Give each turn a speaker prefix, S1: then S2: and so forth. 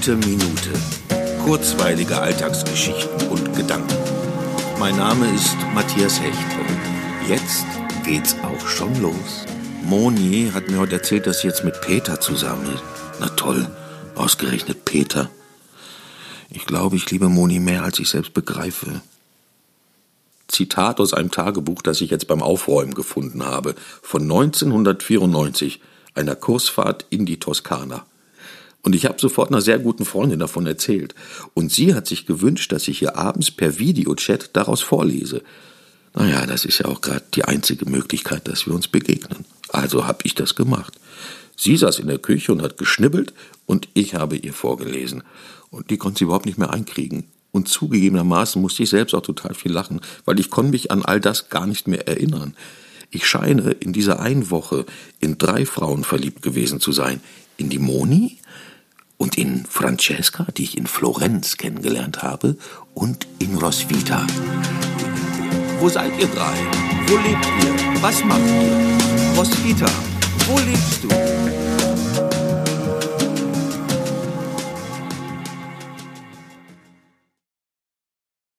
S1: Heiße Minute. Kurzweilige Alltagsgeschichten und Gedanken. Mein Name ist Matthias Hecht und jetzt geht's auch schon los. Moni hat mir heute erzählt, dass sie jetzt mit Peter zusammen ist. Na toll, ausgerechnet Peter. Ich glaube, ich liebe Moni mehr, als ich selbst begreife. Zitat aus einem Tagebuch, das ich jetzt beim Aufräumen gefunden habe, von 1994, einer Kursfahrt in die Toskana. Und ich habe sofort einer sehr guten Freundin davon erzählt. Und sie hat sich gewünscht, dass ich ihr abends per Videochat daraus vorlese. Naja, das ist ja auch gerade die einzige Möglichkeit, dass wir uns begegnen. Also habe ich das gemacht. Sie saß in der Küche und hat geschnibbelt und ich habe ihr vorgelesen. Und die konnte sie überhaupt nicht mehr einkriegen. Und zugegebenermaßen musste ich selbst auch total viel lachen, weil ich konnte mich an all das gar nicht mehr erinnern. Ich scheine in dieser einen Woche in drei Frauen verliebt gewesen zu sein. In die Moni, und in Francesca, die ich in Florenz kennengelernt habe, und in Rosvita. Wo seid ihr drei? Wo lebt ihr? Was macht ihr? Rosvita, wo lebst du?